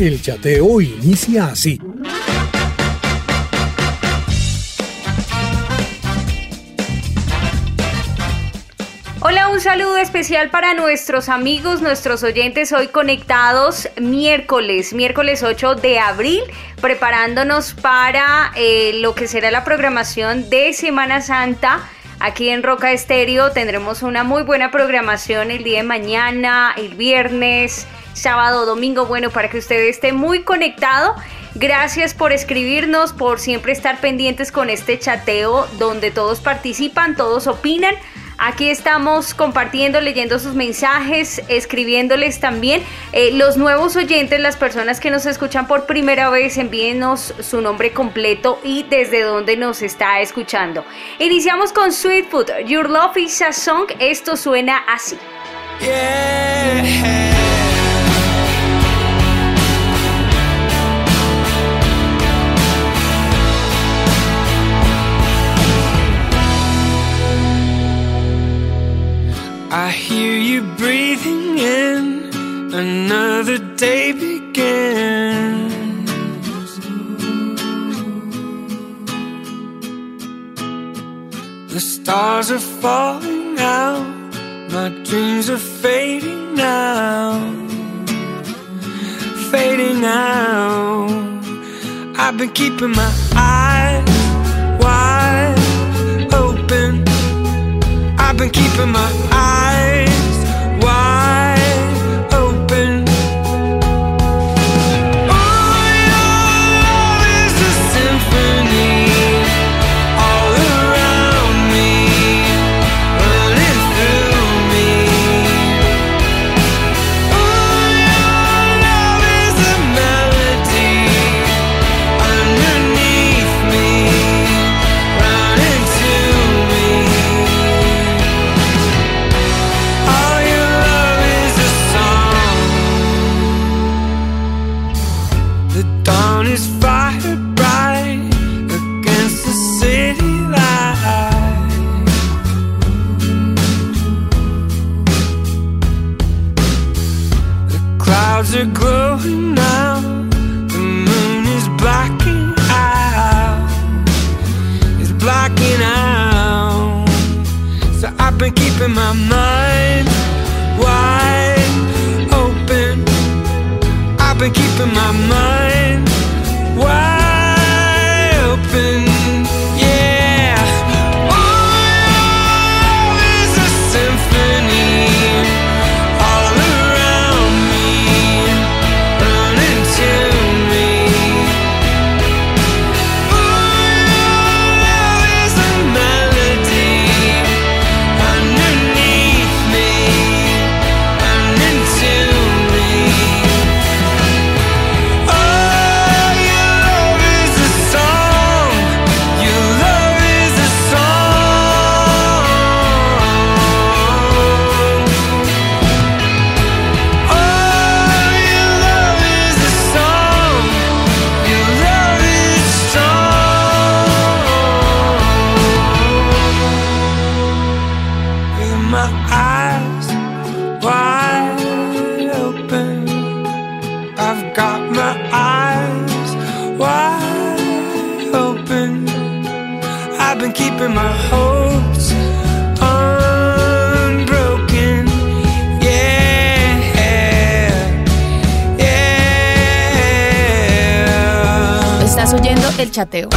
El chateo inicia así. Hola, un saludo especial para nuestros amigos, nuestros oyentes hoy conectados miércoles, miércoles 8 de abril, preparándonos para eh, lo que será la programación de Semana Santa. Aquí en Roca Estéreo tendremos una muy buena programación el día de mañana, el viernes, sábado, domingo, bueno, para que usted esté muy conectado. Gracias por escribirnos, por siempre estar pendientes con este chateo donde todos participan, todos opinan. Aquí estamos compartiendo, leyendo sus mensajes, escribiéndoles también. Eh, los nuevos oyentes, las personas que nos escuchan por primera vez, envíenos su nombre completo y desde dónde nos está escuchando. Iniciamos con Sweet Food, Your Love is a Song. Esto suena así. In my clouds are growing now. The moon is blacking out. It's blacking out. So I've been keeping my mind wide open. I've been keeping my mind chateo.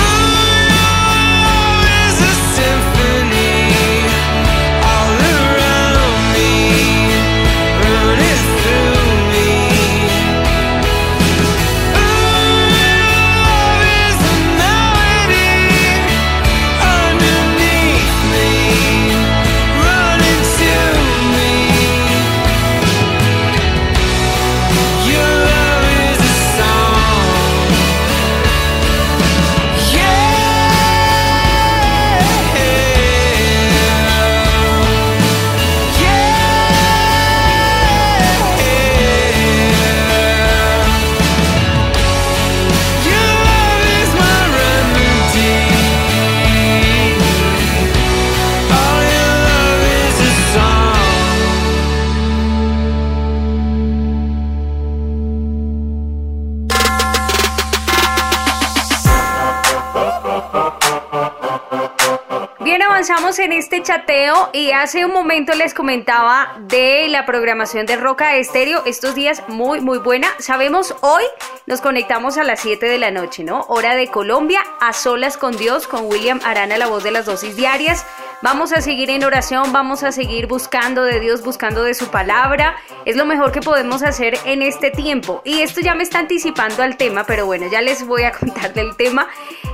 En este chateo y hace un momento les comentaba de la programación de Roca Estéreo. Estos días muy, muy buena. Sabemos, hoy nos conectamos a las 7 de la noche, ¿no? Hora de Colombia, a solas con Dios, con William Arana, la voz de las dosis diarias. Vamos a seguir en oración, vamos a seguir buscando de Dios, buscando de su palabra. Es lo mejor que podemos hacer en este tiempo. Y esto ya me está anticipando al tema, pero bueno, ya les voy a contar del tema.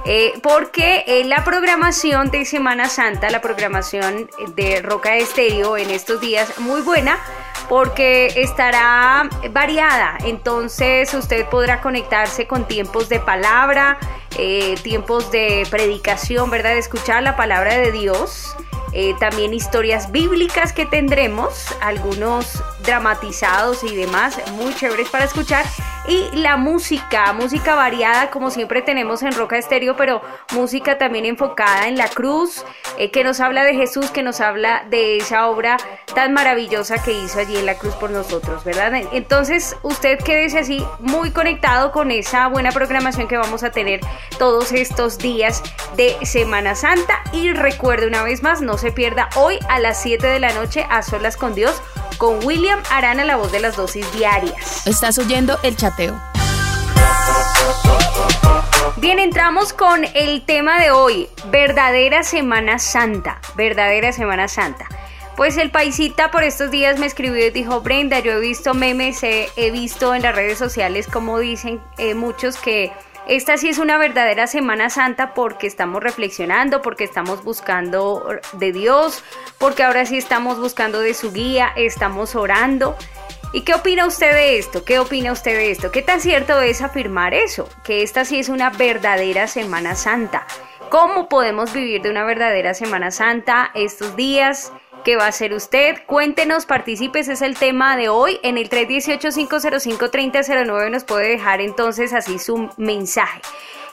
Eh, porque eh, la programación de Semana Santa, la programación de Roca Estéreo en estos días, muy buena porque estará variada. Entonces usted podrá conectarse con tiempos de palabra, eh, tiempos de predicación, ¿verdad? De escuchar la palabra de Dios. Eh, también historias bíblicas que tendremos, algunos dramatizados y demás, muy chéveres para escuchar. Y la música, música variada como siempre tenemos en Roca Estéreo, pero música también enfocada en la cruz, eh, que nos habla de Jesús, que nos habla de esa obra tan maravillosa que hizo allí en la cruz por nosotros, ¿verdad? Entonces usted quédese así muy conectado con esa buena programación que vamos a tener todos estos días de Semana Santa. Y recuerde una vez más, no se pierda hoy a las 7 de la noche a solas con Dios con William Arana, la voz de las dosis diarias. Estás oyendo el chateo. Bien, entramos con el tema de hoy, verdadera Semana Santa, verdadera Semana Santa. Pues el paisita por estos días me escribió y dijo, Brenda, yo he visto memes, he, visto en las redes sociales como dicen eh, muchos que esta sí es una verdadera Semana Santa porque estamos reflexionando, porque estamos buscando de Dios, porque ahora sí estamos buscando de su guía, estamos orando. ¿Y qué opina usted de esto? ¿Qué opina usted de esto? ¿Qué tan cierto es afirmar eso? Que esta sí es una verdadera Semana Santa. ¿Cómo podemos vivir de una verdadera Semana Santa estos días? ¿Qué va a hacer usted? Cuéntenos, participes, es el tema de hoy. En el 318-505-3009 nos puede dejar entonces así su mensaje.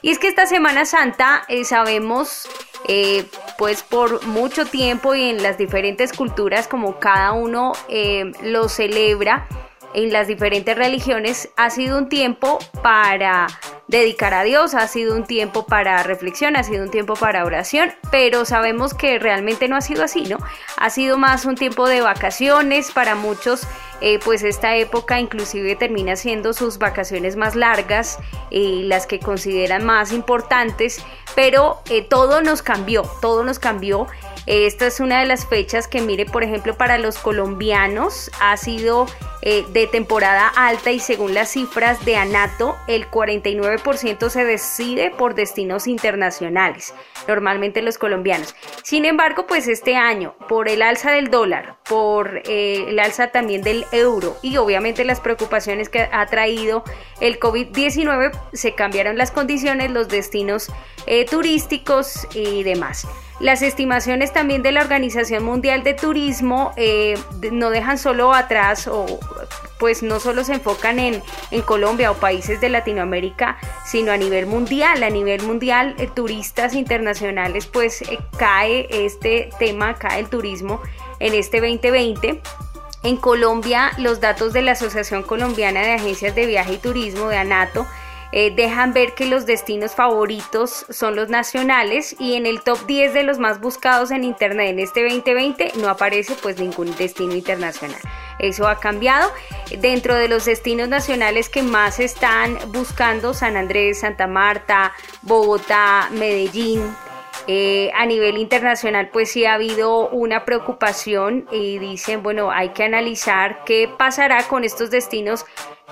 Y es que esta Semana Santa eh, sabemos, eh, pues por mucho tiempo y en las diferentes culturas, como cada uno eh, lo celebra, en las diferentes religiones ha sido un tiempo para dedicar a Dios, ha sido un tiempo para reflexión, ha sido un tiempo para oración, pero sabemos que realmente no ha sido así, ¿no? Ha sido más un tiempo de vacaciones para muchos. Eh, pues esta época inclusive termina siendo sus vacaciones más largas, y eh, las que consideran más importantes, pero eh, todo nos cambió, todo nos cambió esta es una de las fechas que, mire, por ejemplo, para los colombianos ha sido eh, de temporada alta y según las cifras de ANATO, el 49% se decide por destinos internacionales, normalmente los colombianos. Sin embargo, pues este año, por el alza del dólar, por eh, el alza también del euro y obviamente las preocupaciones que ha traído el COVID-19, se cambiaron las condiciones, los destinos eh, turísticos y demás. Las estimaciones también de la Organización Mundial de Turismo eh, no dejan solo atrás o pues no solo se enfocan en, en, Colombia o países de Latinoamérica, sino a nivel mundial. A nivel mundial, eh, turistas internacionales, pues eh, cae este tema, cae el turismo en este 2020. En Colombia, los datos de la Asociación Colombiana de Agencias de Viaje y Turismo, de ANATO, eh, dejan ver que los destinos favoritos son los nacionales y en el top 10 de los más buscados en internet en este 2020 no aparece pues ningún destino internacional. Eso ha cambiado. Dentro de los destinos nacionales que más están buscando, San Andrés, Santa Marta, Bogotá, Medellín, eh, a nivel internacional pues sí ha habido una preocupación y dicen bueno hay que analizar qué pasará con estos destinos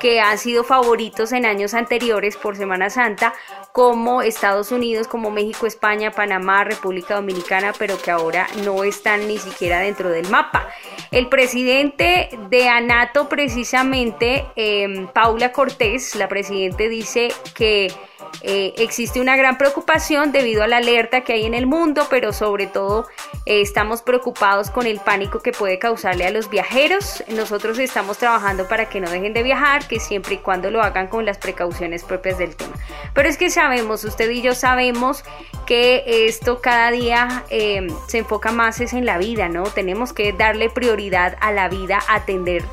que han sido favoritos en años anteriores por Semana Santa, como Estados Unidos, como México, España, Panamá, República Dominicana, pero que ahora no están ni siquiera dentro del mapa. El presidente de ANATO, precisamente, em, Paula Cortés, la presidente dice que eh, existe una gran preocupación debido a la alerta que hay en el mundo, pero sobre todo eh, estamos preocupados con el pánico que puede causarle a los viajeros. Nosotros estamos trabajando para que no dejen de viajar, que siempre y cuando lo hagan con las precauciones propias del tema. Pero es que sabemos, usted y yo sabemos que esto cada día eh, se enfoca más es en la vida, ¿no? Tenemos que darle prioridad a la vida, atender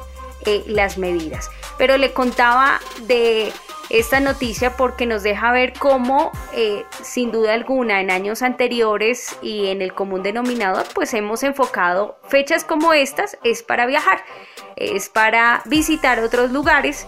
las medidas. Pero le contaba de esta noticia porque nos deja ver cómo, eh, sin duda alguna, en años anteriores y en el común denominador, pues hemos enfocado fechas como estas es para viajar, es para visitar otros lugares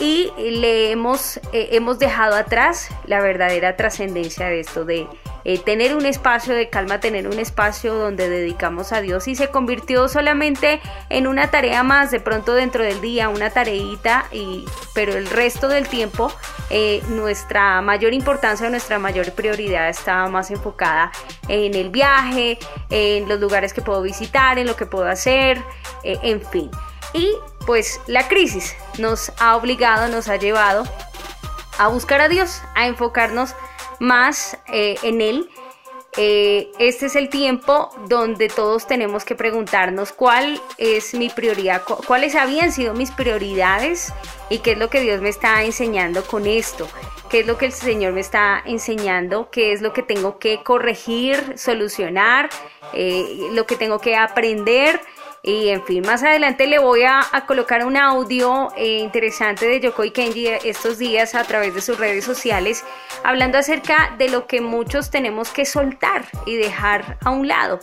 y le hemos, eh, hemos dejado atrás la verdadera trascendencia de esto de eh, tener un espacio de calma, tener un espacio donde dedicamos a Dios y se convirtió solamente en una tarea más de pronto dentro del día, una tareita, y, pero el resto del tiempo eh, nuestra mayor importancia, nuestra mayor prioridad estaba más enfocada en el viaje, en los lugares que puedo visitar, en lo que puedo hacer, en fin. Y pues la crisis nos ha obligado, nos ha llevado a buscar a Dios, a enfocarnos más eh, en Él. Eh, este es el tiempo donde todos tenemos que preguntarnos cuál es mi prioridad, cuáles habían sido mis prioridades y qué es lo que Dios me está enseñando con esto, qué es lo que el Señor me está enseñando, qué es lo que tengo que corregir, solucionar, eh, lo que tengo que aprender y en fin, más adelante le voy a, colocar un audio eh, interesante de Yokoi Kenji estos días a través de sus redes sociales, hablando acerca de lo que muchos tenemos que soltar y dejar a un lado,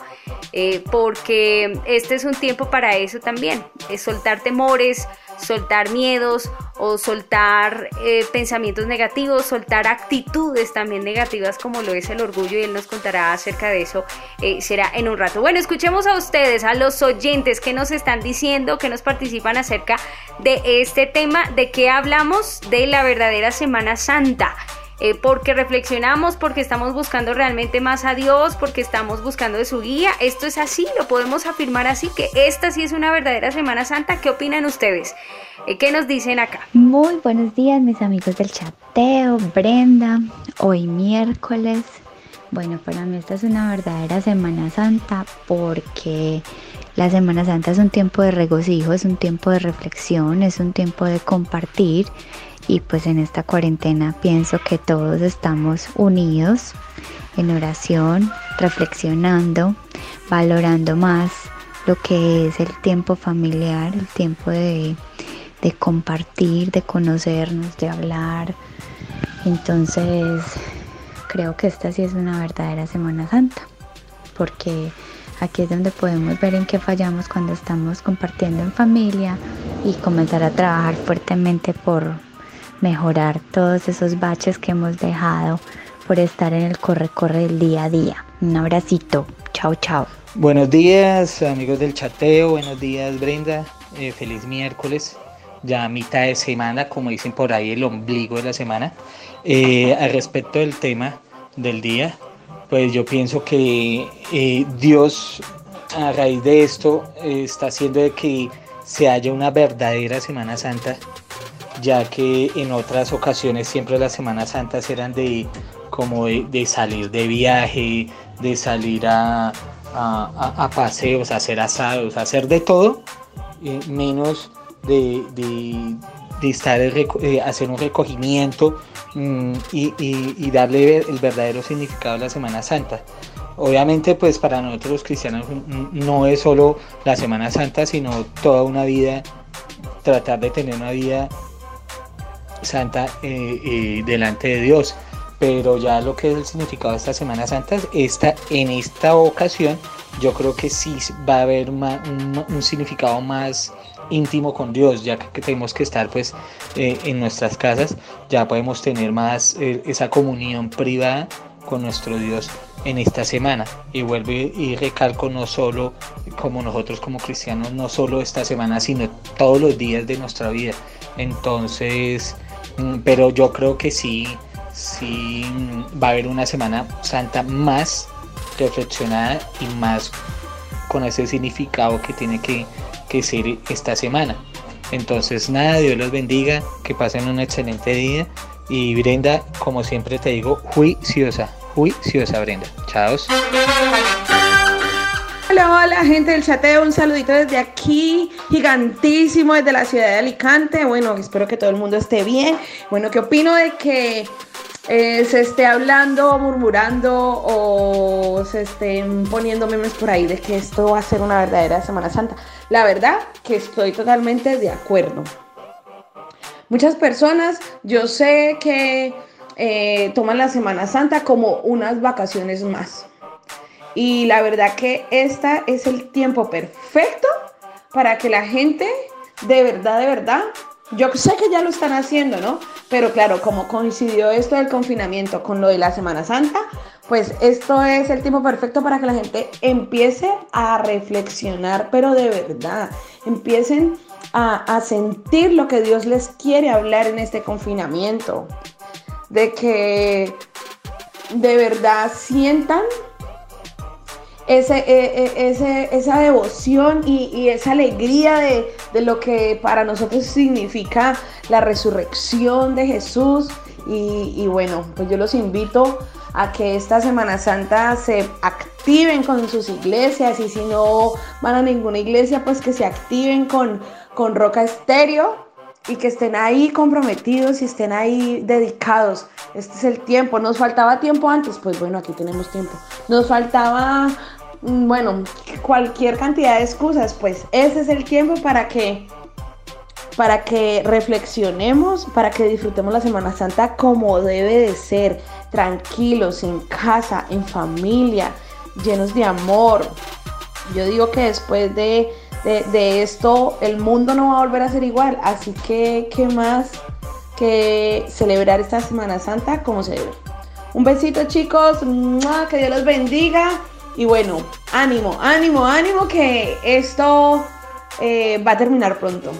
eh, porque este es un tiempo para eso también, es soltar temores, soltar miedos o soltar eh, pensamientos negativos, soltar actitudes también negativas como lo es el orgullo y él nos contará acerca de eso, eh, será en un rato. Bueno, escuchemos a ustedes, a los oyentes que nos están diciendo, que nos participan acerca de este tema, de qué hablamos de la verdadera Semana Santa. Eh, porque reflexionamos, porque estamos buscando realmente más a Dios, porque estamos buscando de su guía. Esto es así, lo podemos afirmar así, que esta sí es una verdadera Semana Santa. ¿Qué opinan ustedes? Eh, ¿Qué nos dicen acá? Muy buenos días, mis amigos del chateo, Brenda. Hoy miércoles. Bueno, para mí esta es una verdadera Semana Santa porque la Semana Santa es un tiempo de regocijo, es un tiempo de reflexión, es un tiempo de compartir y pues en esta cuarentena pienso que todos estamos unidos en oración, reflexionando, valorando más lo que es el tiempo familiar, el tiempo de, compartir, de conocernos, de hablar. Entonces creo que esta sí es una verdadera Semana Santa, porque aquí es donde podemos ver en qué fallamos cuando estamos compartiendo en familia y comenzar a trabajar fuertemente por mejorar todos esos baches que hemos dejado por estar en el corre-corre del día a día. Un abracito, chao, chao. Buenos días amigos del chateo, buenos días Brenda, eh, feliz miércoles, ya mitad de semana, como dicen por ahí, el ombligo de la semana. Eh, al respecto del tema del día, pues yo pienso que eh, Dios a raíz de esto está haciendo que se haya una verdadera Semana Santa ya que en otras ocasiones siempre las Semanas Santas eran de como de, salir de viaje, de salir a, a, paseos, a hacer asados, a hacer de todo, eh, menos de, de, estar eh, hacer un recogimiento mm, y, y, darle el verdadero significado a la Semana Santa. Obviamente pues para nosotros los cristianos no es solo la Semana Santa, sino toda una vida, tratar de tener una vida Santa eh, eh, delante de Dios. Pero ya lo que es el significado de esta Semana Santa, esta, en esta ocasión yo creo que sí va a haber un, significado más íntimo con Dios, ya que tenemos que estar pues eh, en nuestras casas, ya podemos tener más esa comunión privada con nuestro Dios en esta semana. Y vuelvo y recalco no solo como nosotros como cristianos, no solo esta semana, sino todos los días de nuestra vida. Entonces, pero yo creo que sí, sí va a haber una Semana Santa más reflexionada y más con ese significado que tiene que, ser esta semana. Entonces nada, Dios los bendiga, que pasen un excelente día y Brenda, como siempre te digo, juiciosa, juiciosa Brenda. Chao. Hola, hola gente del chateo, un saludito desde aquí, gigantísimo desde la ciudad de Alicante. Bueno, espero que todo el mundo esté bien. Bueno, ¿qué opino de que eh, se esté hablando, murmurando o se estén poniendo memes por ahí de que esto va a ser una verdadera Semana Santa? La verdad que estoy totalmente de acuerdo. Muchas personas, yo sé que eh, toman la Semana Santa como unas vacaciones más. Y la verdad que esta es el tiempo perfecto para que la gente de verdad, de verdad, yo sé que ya lo están haciendo, ¿no? Pero claro, como coincidió esto del confinamiento con lo de la Semana Santa, pues esto es el tiempo perfecto para que la gente empiece a reflexionar, pero de verdad, empiecen a, sentir lo que Dios les quiere hablar en este confinamiento, de que de verdad sientan ese, e, e, ese, esa devoción y, esa alegría de, lo que para nosotros significa la resurrección de Jesús. Y, y, bueno, pues yo los invito a que esta Semana Santa se activen con sus iglesias y si no van a ninguna iglesia, pues que se activen con, con Roca Estéreo y que estén ahí comprometidos y estén ahí dedicados. Este es el tiempo. Nos faltaba tiempo antes, pues bueno, aquí tenemos tiempo. Nos faltaba, mm, bueno, cualquier cantidad de excusas, pues ese es el tiempo para que para que reflexionemos, para que disfrutemos la Semana Santa como debe de ser, tranquilos, en casa, en familia, llenos de amor. Yo digo que después de de, esto el mundo no va a volver a ser igual. Así que, ¿qué más que celebrar esta Semana Santa como se debe? Un besito chicos, que Dios los bendiga. Y bueno, ánimo, ánimo, ánimo que esto eh, va a terminar pronto.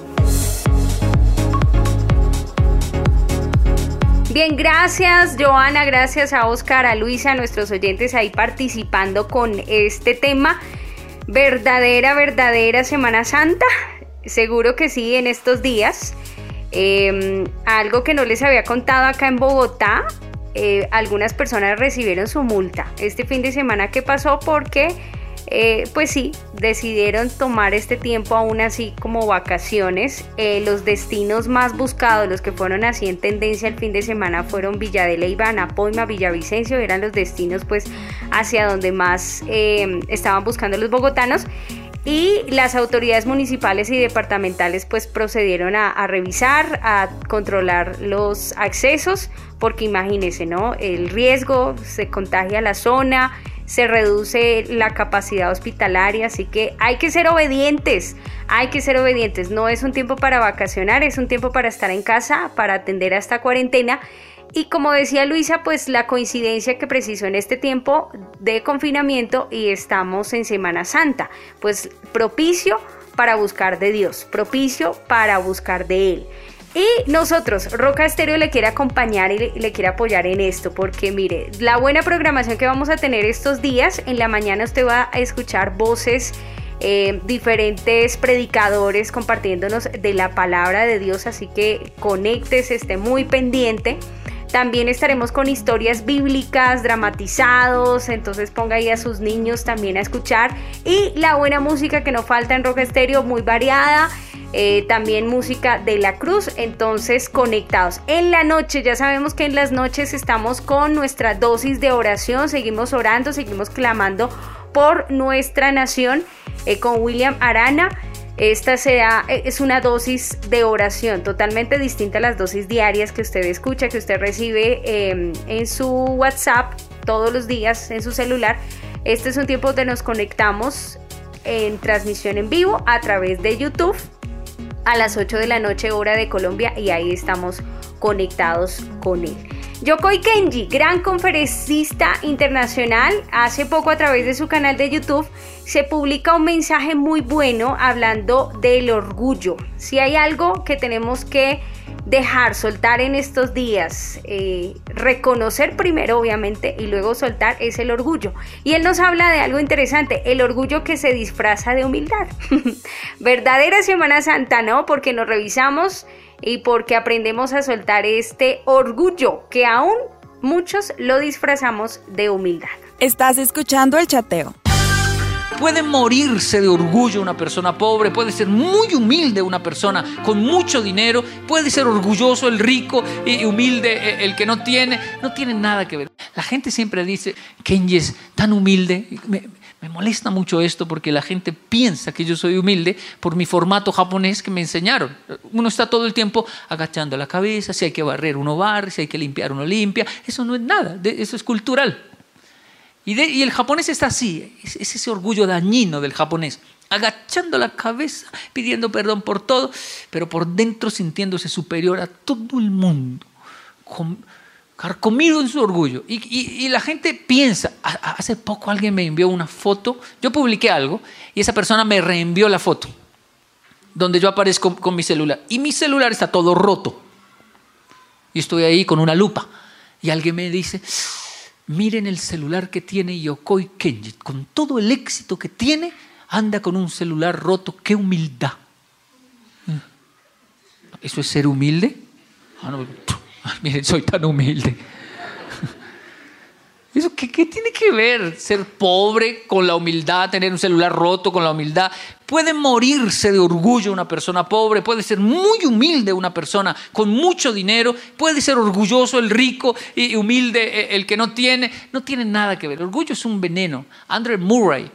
Bien, gracias Joana, gracias a Oscar, a Luisa, a nuestros oyentes ahí participando con este tema verdadera, verdadera Semana Santa. Seguro que sí, en estos días. Em, algo que no les había contado acá en Bogotá, eh, algunas personas recibieron su multa este fin de semana que pasó porque eh, pues sí, decidieron tomar este tiempo aún así como vacaciones. Eh, los destinos más buscados, los que fueron así en tendencia el fin de semana fueron Villa de Leyva, Anapoima, Villavicencio, eran los destinos pues hacia donde más eh, estaban buscando los bogotanos y las autoridades municipales y departamentales pues procedieron a, a, revisar, a controlar los accesos, porque imagínense, ¿no? El riesgo se contagia la zona, se reduce la capacidad hospitalaria, así que hay que ser obedientes, hay que ser obedientes. No es un tiempo para vacacionar, es un tiempo para estar en casa, para atender a esta cuarentena. Y como decía Luisa, pues la coincidencia que precisó en este tiempo de confinamiento y estamos en Semana Santa, pues propicio para buscar de Dios, propicio para buscar de Él. Y nosotros, Roca Estéreo le quiere acompañar y le, quiere apoyar en esto, porque mire, la buena programación que vamos a tener estos días, en la mañana usted va a escuchar voces, eh, diferentes predicadores compartiéndonos de la palabra de Dios, así que conéctese, esté muy pendiente. También estaremos con historias bíblicas, dramatizados, entonces ponga ahí a sus niños también a escuchar. Y la buena música que no falta en Roca Estéreo, muy variada. Eh, también música de la cruz, entonces conectados. En la noche, ya sabemos que en las noches estamos con nuestra dosis de oración, seguimos orando, seguimos clamando por nuestra nación eh, con William Arana. Esta eh, es una dosis de oración totalmente distinta a las dosis diarias que usted escucha, que usted recibe em, en su WhatsApp todos los días en su celular. Este es un tiempo donde nos conectamos en transmisión en vivo a través de YouTube a las 8 de la noche hora de Colombia y ahí estamos conectados con él. Yokoi Kenji, gran conferencista internacional, hace poco a través de su canal de YouTube se publica un mensaje muy bueno hablando del orgullo. Si hay algo que tenemos que dejar, soltar en estos días, eh, reconocer primero obviamente y luego soltar es el orgullo. Y él nos habla de algo interesante, el orgullo que se disfraza de humildad. Verdadera Semana Santa, ¿no? Porque nos revisamos y porque aprendemos a soltar este orgullo que aún muchos lo disfrazamos de humildad. Estás escuchando el chateo. Puede morirse de orgullo una persona pobre, puede ser muy humilde una persona con mucho dinero, puede ser orgulloso el rico y humilde eh, el que no tiene. No tiene nada que ver. La gente siempre dice, Kenji es tan humilde. Me molesta mucho esto porque la gente piensa que yo soy humilde por mi formato japonés que me enseñaron. Uno está todo el tiempo agachando la cabeza, si hay que barrer uno barre, si hay que limpiar uno limpia. Eso no es nada, eso es cultural. Y, el japonés está así, es, es ese orgullo dañino del japonés agachando la cabeza, pidiendo perdón por todo, pero por dentro sintiéndose superior a todo el mundo, carcomido en su orgullo. Y, la gente piensa, hace poco alguien me envió una foto, yo publiqué algo y esa persona me reenvió la foto, donde yo aparezco con mi celular. Y mi celular está todo roto. Y estoy ahí con una lupa. Y alguien me dice, miren el celular que tiene Yokoi Kenji, con todo el éxito que tiene, anda con un celular roto, qué humildad. ¿Eso es ser humilde? Ah, miren, soy tan humilde. ¿Eso qué, qué, tiene que ver ser pobre con la humildad, tener un celular roto con la humildad? Puede morirse de orgullo una persona pobre, puede ser muy humilde una persona con mucho dinero, puede ser orgulloso el rico y humilde eh, el que no tiene. No tiene nada que ver. orgullo es un veneno. Andrew Murray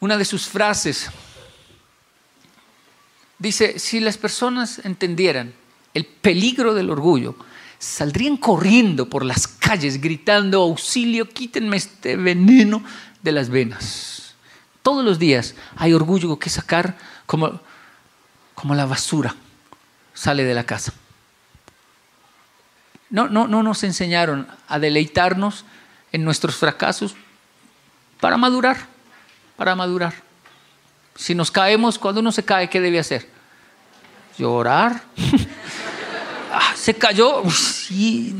una de sus frases. Dice, si las personas entendieran el peligro del orgullo, saldrían corriendo por las calles gritando, auxilio, quítenme este veneno de las venas. Todos los días hay orgullo que sacar como, como la basura sale de la casa. No, no, no nos enseñaron a deleitarnos en nuestros fracasos para madurar para madurar. Si nos caemos, cuando uno se cae, ¿qué debe hacer? Llorar. ah, se cayó. Sí.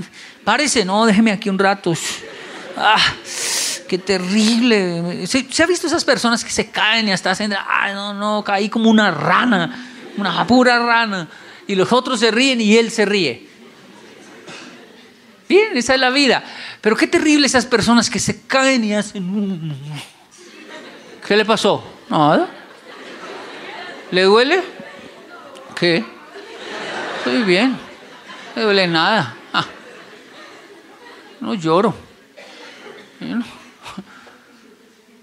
Párese, no, déjeme aquí un rato. Ah, qué terrible. ¿Se, ha visto esas personas que se caen y hasta hacen, ay, no, no, caí como una rana, una pura rana. Y los otros se ríen y él se ríe. Bien, esa es la vida. Pero qué terrible esas personas que se caen y hacen... ¿Qué le pasó? Nada. ¿Le duele? ¿Qué? Estoy bien. Le duele nada. Ah. No lloro.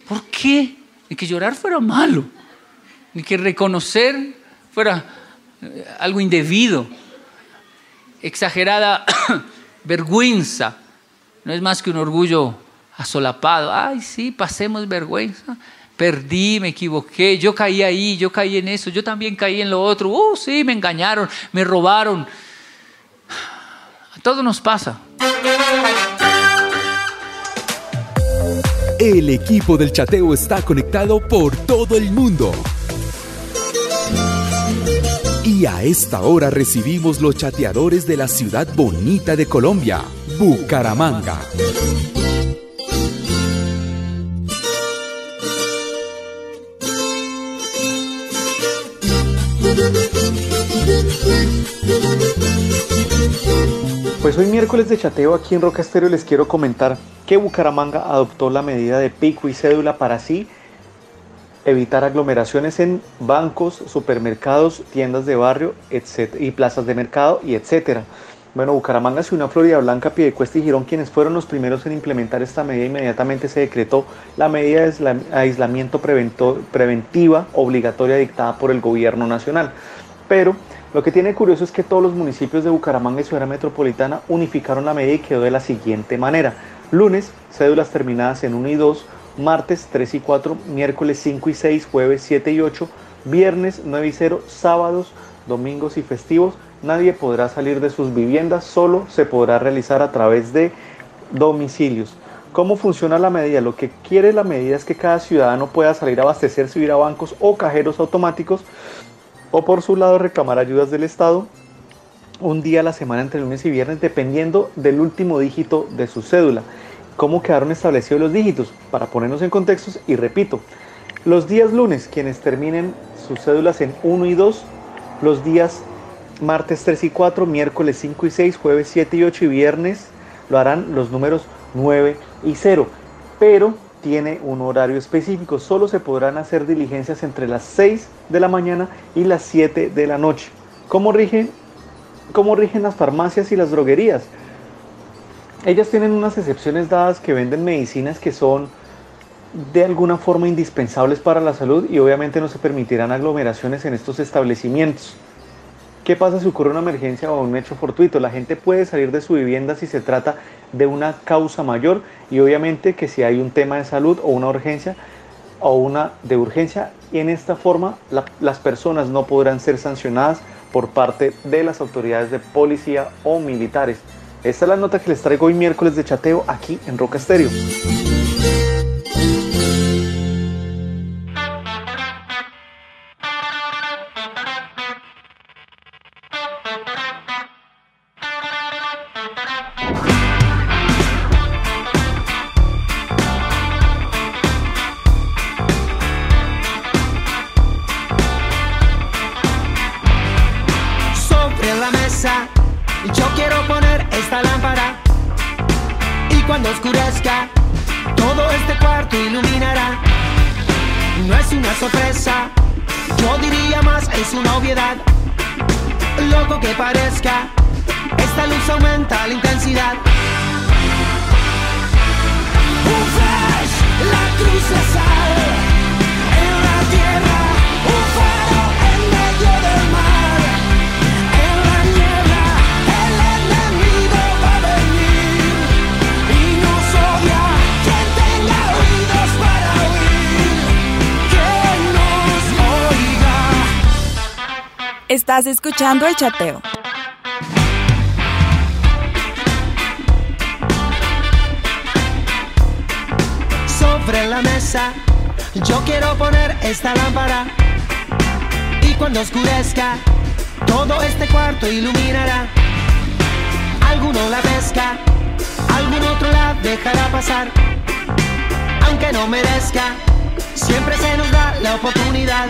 ¿Por qué? Ni que llorar fuera malo. Ni que reconocer fuera eh, algo indebido. Exagerada vergüenza. No es más que un orgullo asolapado. Ay, sí, pasemos vergüenza perdí, me equivoqué, yo caí ahí, yo caí en eso, yo también caí en lo otro, oh sí, me engañaron, me robaron. A todos nos pasa. El equipo del chateo está conectado por todo el mundo. Y a esta hora recibimos los chateadores de la ciudad bonita de Colombia, Bucaramanga. Hoy miércoles de chateo aquí en Roca Estéreo les quiero comentar que Bucaramanga adoptó la medida de pico y cédula para así evitar aglomeraciones en bancos, supermercados, tiendas de barrio etc, y plazas de mercado y etcétera. Bueno, Bucaramanga, Ciudad Florida Blanca, Piedecuesta y Girón, quienes fueron los primeros en implementar esta medida, inmediatamente se decretó la medida de aislamiento preventiva obligatoria dictada por el gobierno nacional. Pero lo que tiene curioso es que todos los municipios de Bucaramanga y Ciudad Metropolitana unificaron la medida y quedó de la siguiente manera. Lunes, cédulas terminadas en 1 y 2, martes 3 y 4, miércoles 5 y 6, jueves 7 y 8, viernes 9 y 0, sábados, domingos y festivos. Nadie podrá salir de sus viviendas, solo se podrá realizar a través de domicilios. ¿Cómo funciona la medida? Lo que quiere la medida es que cada ciudadano pueda salir a abastecerse, ir a bancos o cajeros automáticos o por su lado reclamar ayudas del Estado un día a la semana entre lunes y viernes dependiendo del último dígito de su cédula. ¿Cómo quedaron establecidos los dígitos? Para ponernos en contextos y repito, los días lunes quienes terminen sus cédulas en 1 y 2, los días martes 3 y 4, miércoles 5 y 6, jueves 7 y 8 y viernes lo harán los números 9 y 0. Pero tiene un horario específico. Solo se podrán hacer diligencias entre las 6 de la mañana y las 7 de la noche. ¿Cómo rigen, cómo rigen las farmacias y las droguerías? Ellas tienen unas excepciones dadas que venden medicinas que son de alguna forma indispensables para la salud y obviamente no se permitirán aglomeraciones en estos establecimientos. ¿Qué pasa si ocurre una emergencia o un hecho fortuito? La gente puede salir de su vivienda si se trata de una causa mayor y obviamente que si hay un tema de salud o una urgencia o una de urgencia en esta forma la, las personas no podrán ser sancionadas por parte de las autoridades de policía o militares. Esta es la nota que les traigo hoy miércoles de chateo aquí en Roca Estéreo. No es una sorpresa, yo diría más es una obviedad. Loco que parezca, esta luz aumenta la intensidad. Un flash, la cruz la sal en la tierra, Estás escuchando el chateo. sobre la mesa. Yo quiero poner esta lámpara y cuando oscurezca todo este cuarto iluminará. Alguno la pesca, algún otro la dejará pasar. Aunque no merezca, siempre se nos da la oportunidad.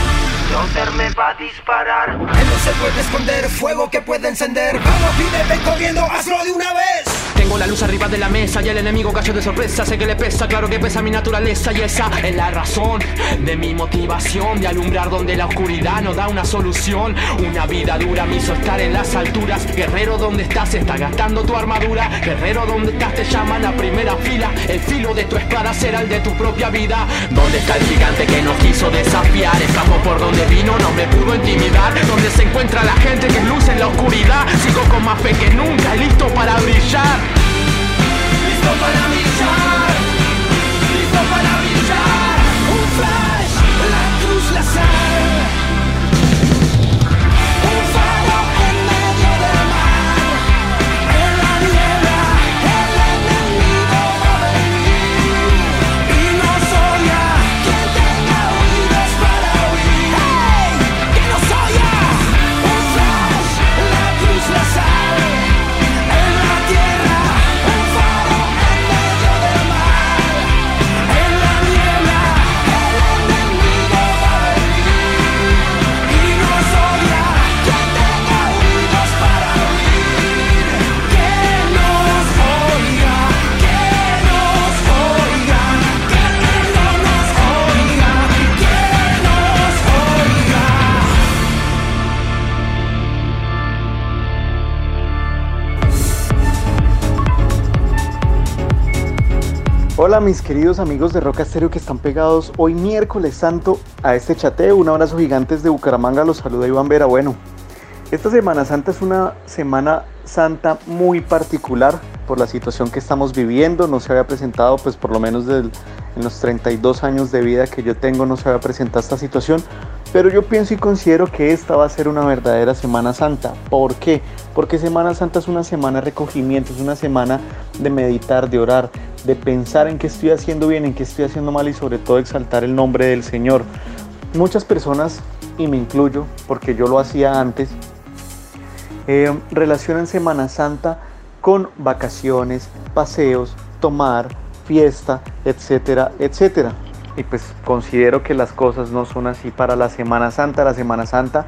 Me va a disparar. Él no se puede esconder, fuego que puede encender. Vamos, pide, ven corriendo, hazlo de una vez. Tengo la luz arriba de la mesa y el enemigo cayó de sorpresa. Sé que le pesa, claro que pesa mi naturaleza. Y esa es la razón de mi motivación de alumbrar donde la oscuridad no da una solución. Una vida dura me hizo estar en las alturas. Guerrero, donde estás? Está gastando tu armadura. Guerrero, donde estás? Te llaman a primera fila. El filo de tu espada será el de tu propia vida. ¿Dónde está el gigante que nos quiso desafiar? Escapo por donde vino, no me pudo intimidar. ¿Dónde se encuentra la gente que luz en la oscuridad? Sigo con más fe que nunca listo para brillar. La sal. Hola mis queridos amigos de Roca Estéreo que están pegados hoy miércoles santo a este chateo. Un abrazo gigante desde Bucaramanga, los saluda Iván Vera. Bueno, esta Semana Santa es una Semana Santa muy particular por la situación que estamos viviendo. No se había presentado, pues por lo menos en los 32 años de vida que yo tengo, no se había presentado esta situación. Pero yo pienso y considero que esta va a ser una verdadera Semana Santa. ¿Por qué? Porque Semana Santa es una semana de recogimiento, es una semana de meditar, de orar, de pensar en qué estoy haciendo bien, en qué estoy haciendo mal y sobre todo exaltar el nombre del Señor. Muchas personas, y me incluyo porque yo lo hacía antes, eh, relacionan Semana Santa con vacaciones, paseos, tomar, fiesta, etcétera, etcétera. y pues considero que las cosas no son así para la Semana Santa. La Semana Santa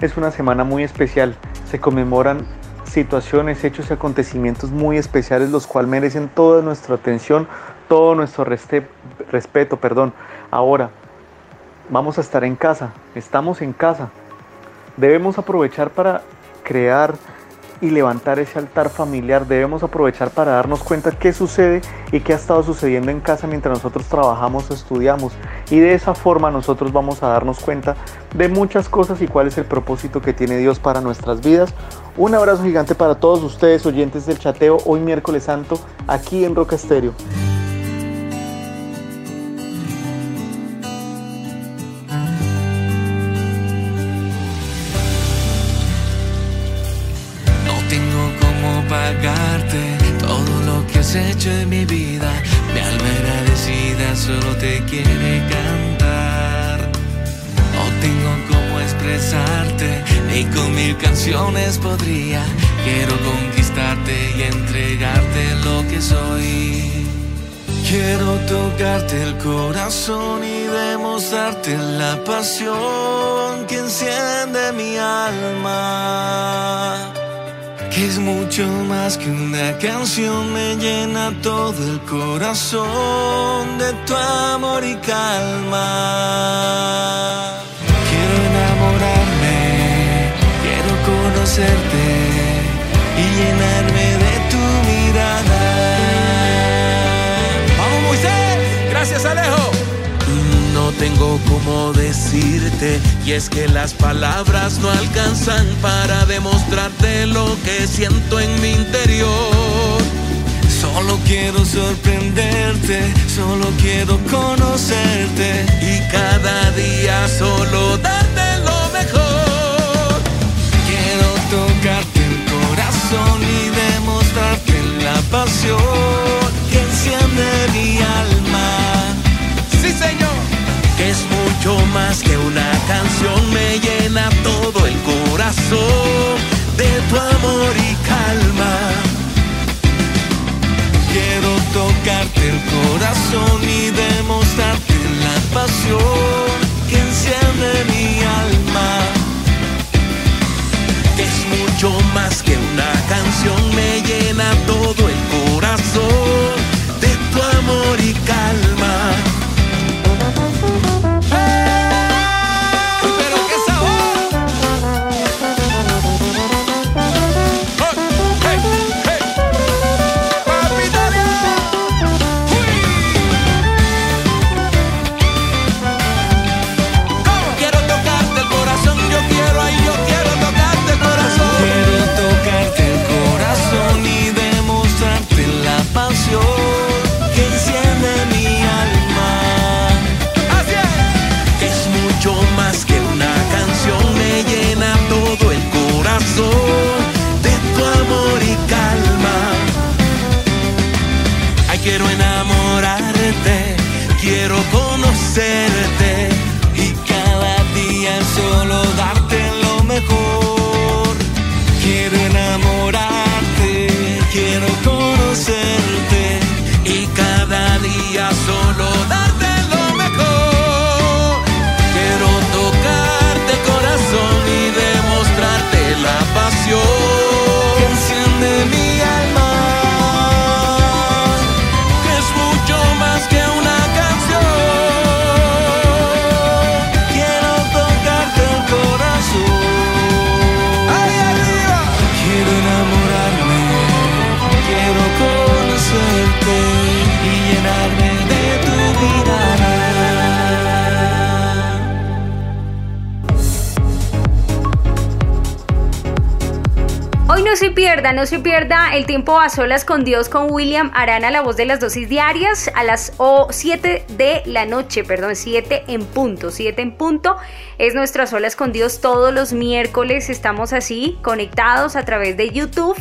es una semana muy especial. Se conmemoran situaciones, hechos y acontecimientos muy especiales, los cuales merecen toda nuestra atención, todo nuestro respeto, perdón. Ahora, vamos a estar en casa, estamos en casa. Debemos aprovechar para crear y levantar ese altar familiar. Debemos aprovechar para darnos cuenta qué sucede y qué ha estado sucediendo en casa mientras nosotros trabajamos estudiamos. Y de esa forma nosotros vamos a darnos cuenta de muchas cosas y cuál es el propósito que tiene Dios para nuestras vidas. Un abrazo gigante para todos ustedes, oyentes del chateo, hoy miércoles santo, aquí en Roca Estéreo. Es mucho más que una canción, me llena todo el corazón de tu amor y calma. Quiero enamorarme, quiero conocerte y llenarme tengo cómo decirte, y es que las palabras no alcanzan para demostrarte lo que siento en mi interior. Solo quiero sorprenderte, solo quiero conocerte y cada día solo darte lo mejor. Quiero tocarte el corazón y demostrarte la pasión que enciende mi alma. Sí, señor. Mucho más que una canción, me llena todo el corazón de tu amor y calma. Quiero tocarte el corazón y demostrarte la pasión que enciende mi alma. Es mucho más que una canción, me llena todo el corazón de tu amor y calma. Conocerte y no se pierda el tiempo a solas con Dios con William Arana, la voz de las dosis diarias, a las 7 de la noche, perdón, 7 en punto, 7 en punto. Es nuestras solas con Dios todos los miércoles, estamos así, conectados a través de YouTube.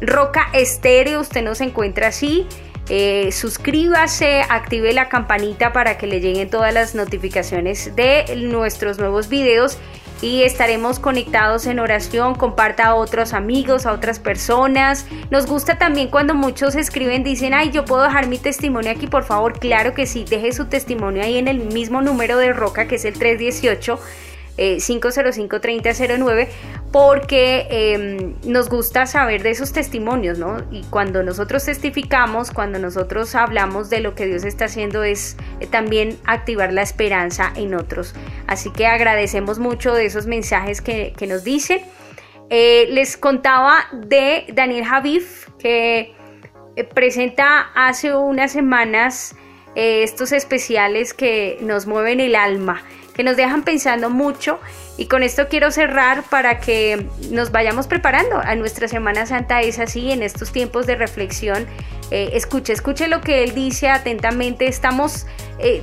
Roca Estéreo, usted nos encuentra así. Eh, suscríbase, active la campanita para que le lleguen todas las notificaciones de nuestros nuevos videos y estaremos conectados en oración, comparta a otros amigos, a otras personas. Nos gusta también cuando muchos escriben, dicen, ay, yo puedo dejar mi testimonio aquí, por favor, claro que sí, deje su testimonio ahí en el mismo número de Roca, que es el 318. 505-3009 eh, porque em, nos gusta saber de esos testimonios, ¿no? Y cuando nosotros testificamos, cuando nosotros hablamos de lo que Dios está haciendo, es eh, también activar la esperanza en otros. Así que agradecemos mucho de esos mensajes que, nos dicen. Eh, les contaba de Daniel Javif, que presenta hace unas semanas estos especiales que nos mueven el alma que nos dejan pensando mucho. Y con esto quiero cerrar para que nos vayamos preparando. A nuestra Semana Santa es así en estos tiempos de reflexión eh, escuche escuche lo que él dice atentamente. Estamos eh,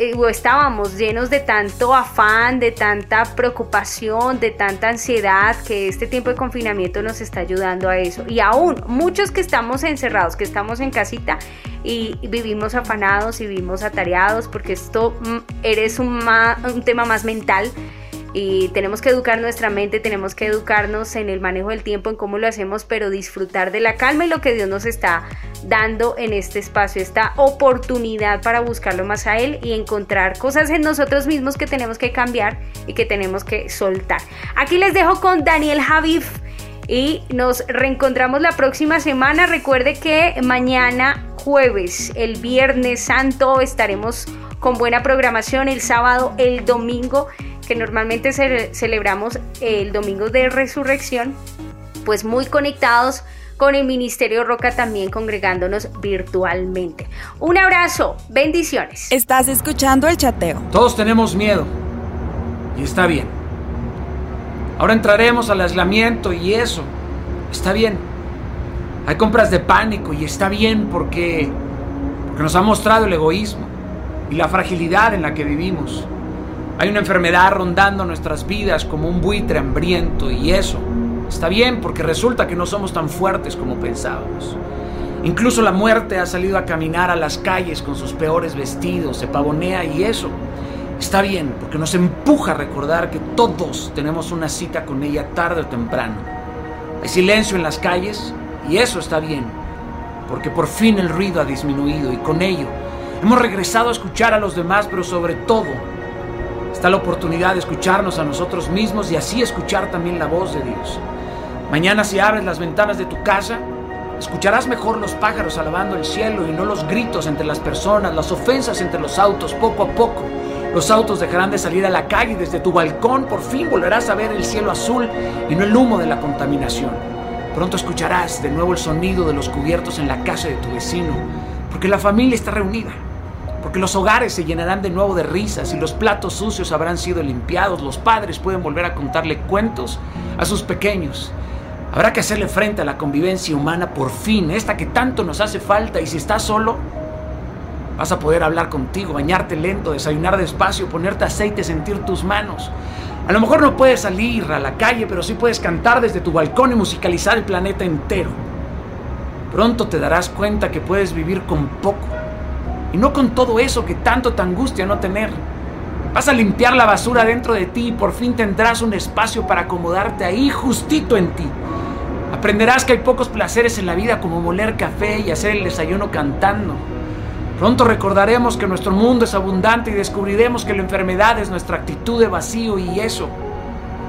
eh, o estábamos llenos de tanto afán, de tanta preocupación, de tanta ansiedad, que este tiempo de confinamiento nos está ayudando a eso. Y aún muchos que estamos encerrados, que estamos en casita y vivimos afanados y vivimos atareados, porque esto mm, eres un, un tema más mental y tenemos que educar nuestra mente, tenemos que educarnos en el manejo del tiempo, en cómo lo hacemos, pero disfrutar de la calma y lo que Dios nos está dando en este espacio, esta oportunidad para buscarlo más a Él y encontrar cosas en nosotros mismos que tenemos que cambiar y que tenemos que soltar. Aquí les dejo con Daniel Javif y nos reencontramos la próxima semana. Recuerde que mañana jueves, el viernes santo, estaremos con buena programación, el sábado, el domingo que normalmente celebramos el domingo de resurrección, pues muy conectados con el Ministerio Roca también congregándonos virtualmente. Un abrazo, bendiciones. Estás escuchando el chateo. Todos tenemos miedo y está bien. Ahora entraremos al aislamiento y eso está bien. Hay compras de pánico y está bien porque, porque nos ha mostrado el egoísmo y la fragilidad en la que vivimos. Hay una enfermedad rondando nuestras vidas como un buitre hambriento y eso está bien porque resulta que no somos tan fuertes como pensábamos. Incluso la muerte ha salido a caminar a las calles con sus peores vestidos, se pavonea y eso está bien porque nos empuja a recordar que todos tenemos una cita con ella tarde o temprano. Hay silencio en las calles y eso está bien porque por fin el ruido ha disminuido y con ello hemos regresado a escuchar a los demás pero sobre todo Está la oportunidad de escucharnos a nosotros mismos y así escuchar también la voz de Dios. Mañana si abres las ventanas de tu casa, escucharás mejor los pájaros alabando el cielo y no los gritos entre las personas, las ofensas entre los autos, poco a poco. Los autos dejarán de salir a la calle y desde tu balcón por fin volverás a ver el cielo azul y no el humo de la contaminación. Pronto escucharás de nuevo el sonido de los cubiertos en la casa de tu vecino, porque la familia está reunida porque los hogares se llenarán de nuevo de risas y los platos sucios habrán sido limpiados, los padres pueden volver a contarle cuentos a sus pequeños. Habrá que hacerle frente a la convivencia humana por fin, esta que tanto nos hace falta y si estás solo, vas a poder hablar contigo, bañarte lento, desayunar despacio, ponerte aceite, sentir tus manos. A lo mejor no puedes salir a la calle, pero sí puedes cantar desde tu balcón y musicalizar el planeta entero. Pronto te darás cuenta que puedes vivir con poco y no con todo eso que tanto te angustia no tener. Vas a limpiar la basura dentro de ti y por fin tendrás un espacio para acomodarte ahí justito en ti. Aprenderás que hay pocos placeres en la vida como moler café y hacer el desayuno cantando. Pronto recordaremos que nuestro mundo es abundante y descubriremos que la enfermedad es nuestra actitud de vacío y eso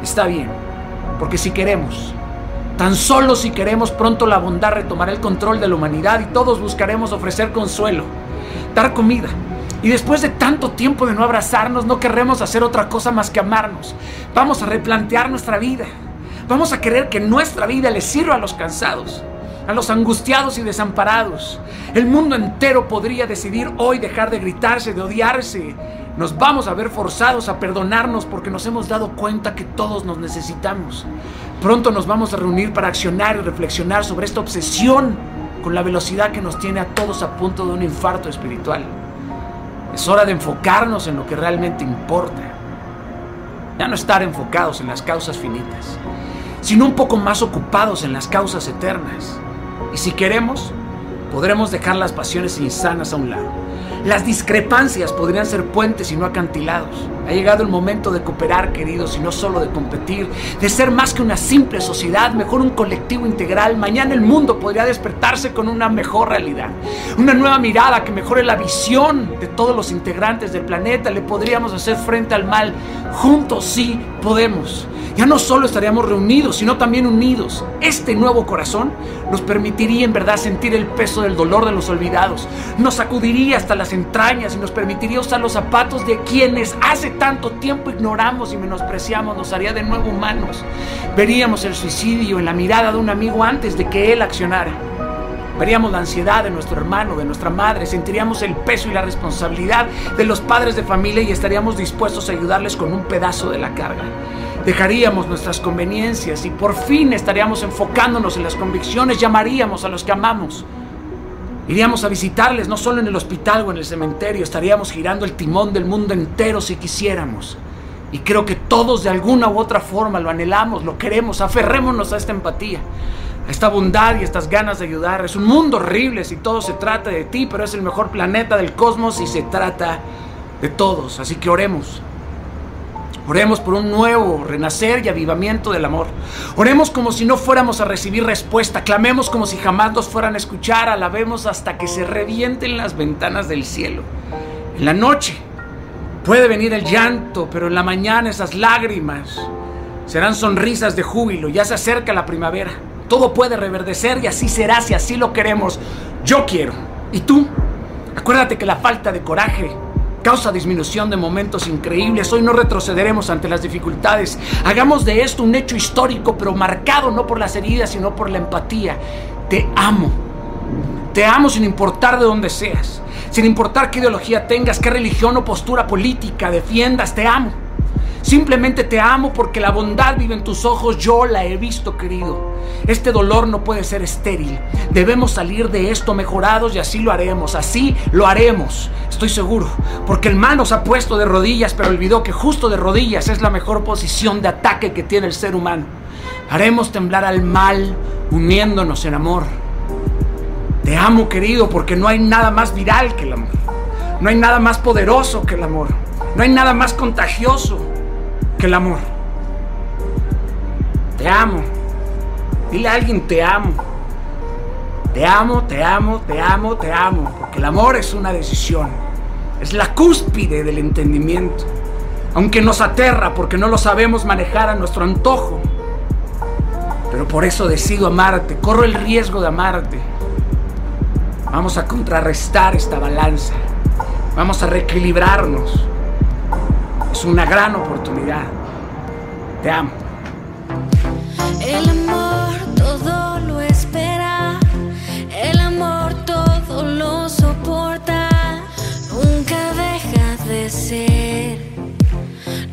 está bien, porque si queremos, tan solo si queremos, pronto la bondad retomará el control de la humanidad y todos buscaremos ofrecer consuelo dar comida. Y después de tanto tiempo de no abrazarnos, no querremos hacer otra cosa más que amarnos. Vamos a replantear nuestra vida. Vamos a querer que nuestra vida le sirva a los cansados, a los angustiados y desamparados. El mundo entero podría decidir hoy dejar de gritarse, de odiarse. Nos vamos a ver forzados a perdonarnos porque nos hemos dado cuenta que todos nos necesitamos. Pronto nos vamos a reunir para accionar y reflexionar sobre esta obsesión con la velocidad que nos tiene a todos a punto de un infarto espiritual. Es hora de enfocarnos en lo que realmente importa. Ya no estar enfocados en las causas finitas, sino un poco más ocupados en las causas eternas. Y si queremos, podremos dejar las pasiones insanas a un lado. Las discrepancias podrían ser puentes y no acantilados. Ha llegado el momento de cooperar, queridos, y no solo de competir, de ser más que una simple sociedad, mejor un colectivo integral. Mañana el mundo podría despertarse con una mejor realidad, una nueva mirada que mejore la visión de todos los integrantes del planeta. Le podríamos hacer frente al mal. Juntos sí podemos. Ya no solo estaríamos reunidos, sino también unidos. Este nuevo corazón nos permitiría en verdad sentir el peso del dolor de los olvidados. Nos sacudiría hasta las entrañas y nos permitiría usar los zapatos de quienes hace tanto tiempo ignoramos y menospreciamos. Nos haría de nuevo humanos. Veríamos el suicidio en la mirada de un amigo antes de que él accionara. Veríamos la ansiedad de nuestro hermano, de nuestra madre, sentiríamos el peso y la responsabilidad de los padres de familia y estaríamos dispuestos a ayudarles con un pedazo de la carga. Dejaríamos nuestras conveniencias y por fin estaríamos enfocándonos en las convicciones, llamaríamos a los que amamos. Iríamos a visitarles no solo en el hospital o en el cementerio, estaríamos girando el timón del mundo entero si quisiéramos. Y creo que todos de alguna u otra forma lo anhelamos, lo queremos, aferrémonos a esta empatía esta bondad y estas ganas de ayudar. Es un mundo horrible si todo se trata de ti, pero es el mejor planeta del cosmos y se trata de todos. Así que oremos. Oremos por un nuevo renacer y avivamiento del amor. Oremos como si no fuéramos a recibir respuesta. Clamemos como si jamás nos fueran a escuchar. Alabemos hasta que se revienten las ventanas del cielo. En la noche puede venir el llanto, pero en la mañana esas lágrimas serán sonrisas de júbilo. Ya se acerca la primavera. Todo puede reverdecer y así será si así lo queremos. Yo quiero. ¿Y tú? Acuérdate que la falta de coraje causa disminución de momentos increíbles. Hoy no retrocederemos ante las dificultades. Hagamos de esto un hecho histórico, pero marcado no por las heridas, sino por la empatía. Te amo. Te amo sin importar de dónde seas, sin importar qué ideología tengas, qué religión o postura política defiendas. Te amo. Simplemente te amo porque la bondad vive en tus ojos, yo la he visto, querido. Este dolor no puede ser estéril. Debemos salir de esto mejorados y así lo haremos, así lo haremos. Estoy seguro, porque el mal nos ha puesto de rodillas, pero olvidó que justo de rodillas es la mejor posición de ataque que tiene el ser humano. Haremos temblar al mal uniéndonos en amor. Te amo, querido, porque no hay nada más viral que el amor. No hay nada más poderoso que el amor. No hay nada más contagioso que el amor. Te amo. Dile a alguien te amo. Te amo, te amo, te amo, te amo. Porque el amor es una decisión. Es la cúspide del entendimiento. Aunque nos aterra porque no lo sabemos manejar a nuestro antojo. Pero por eso decido amarte. Corro el riesgo de amarte. Vamos a contrarrestar esta balanza. Vamos a reequilibrarnos. Es una gran oportunidad. Te amo. El amor todo lo espera, el amor todo lo soporta, nunca deja de ser,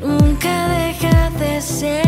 nunca deja de ser.